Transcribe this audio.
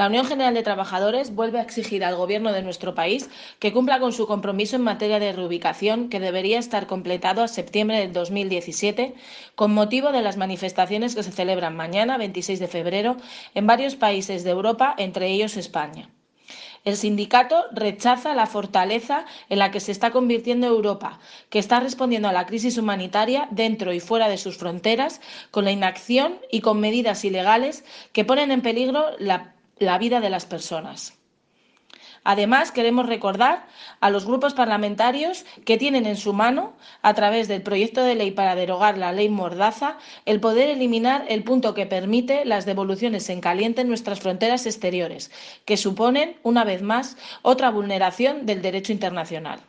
La Unión General de Trabajadores vuelve a exigir al Gobierno de nuestro país que cumpla con su compromiso en materia de reubicación, que debería estar completado a septiembre del 2017, con motivo de las manifestaciones que se celebran mañana, 26 de febrero, en varios países de Europa, entre ellos España. El sindicato rechaza la fortaleza en la que se está convirtiendo Europa, que está respondiendo a la crisis humanitaria dentro y fuera de sus fronteras con la inacción y con medidas ilegales que ponen en peligro la la vida de las personas. Además, queremos recordar a los grupos parlamentarios que tienen en su mano, a través del proyecto de ley para derogar la ley Mordaza, el poder eliminar el punto que permite las devoluciones en caliente en nuestras fronteras exteriores, que suponen, una vez más, otra vulneración del derecho internacional.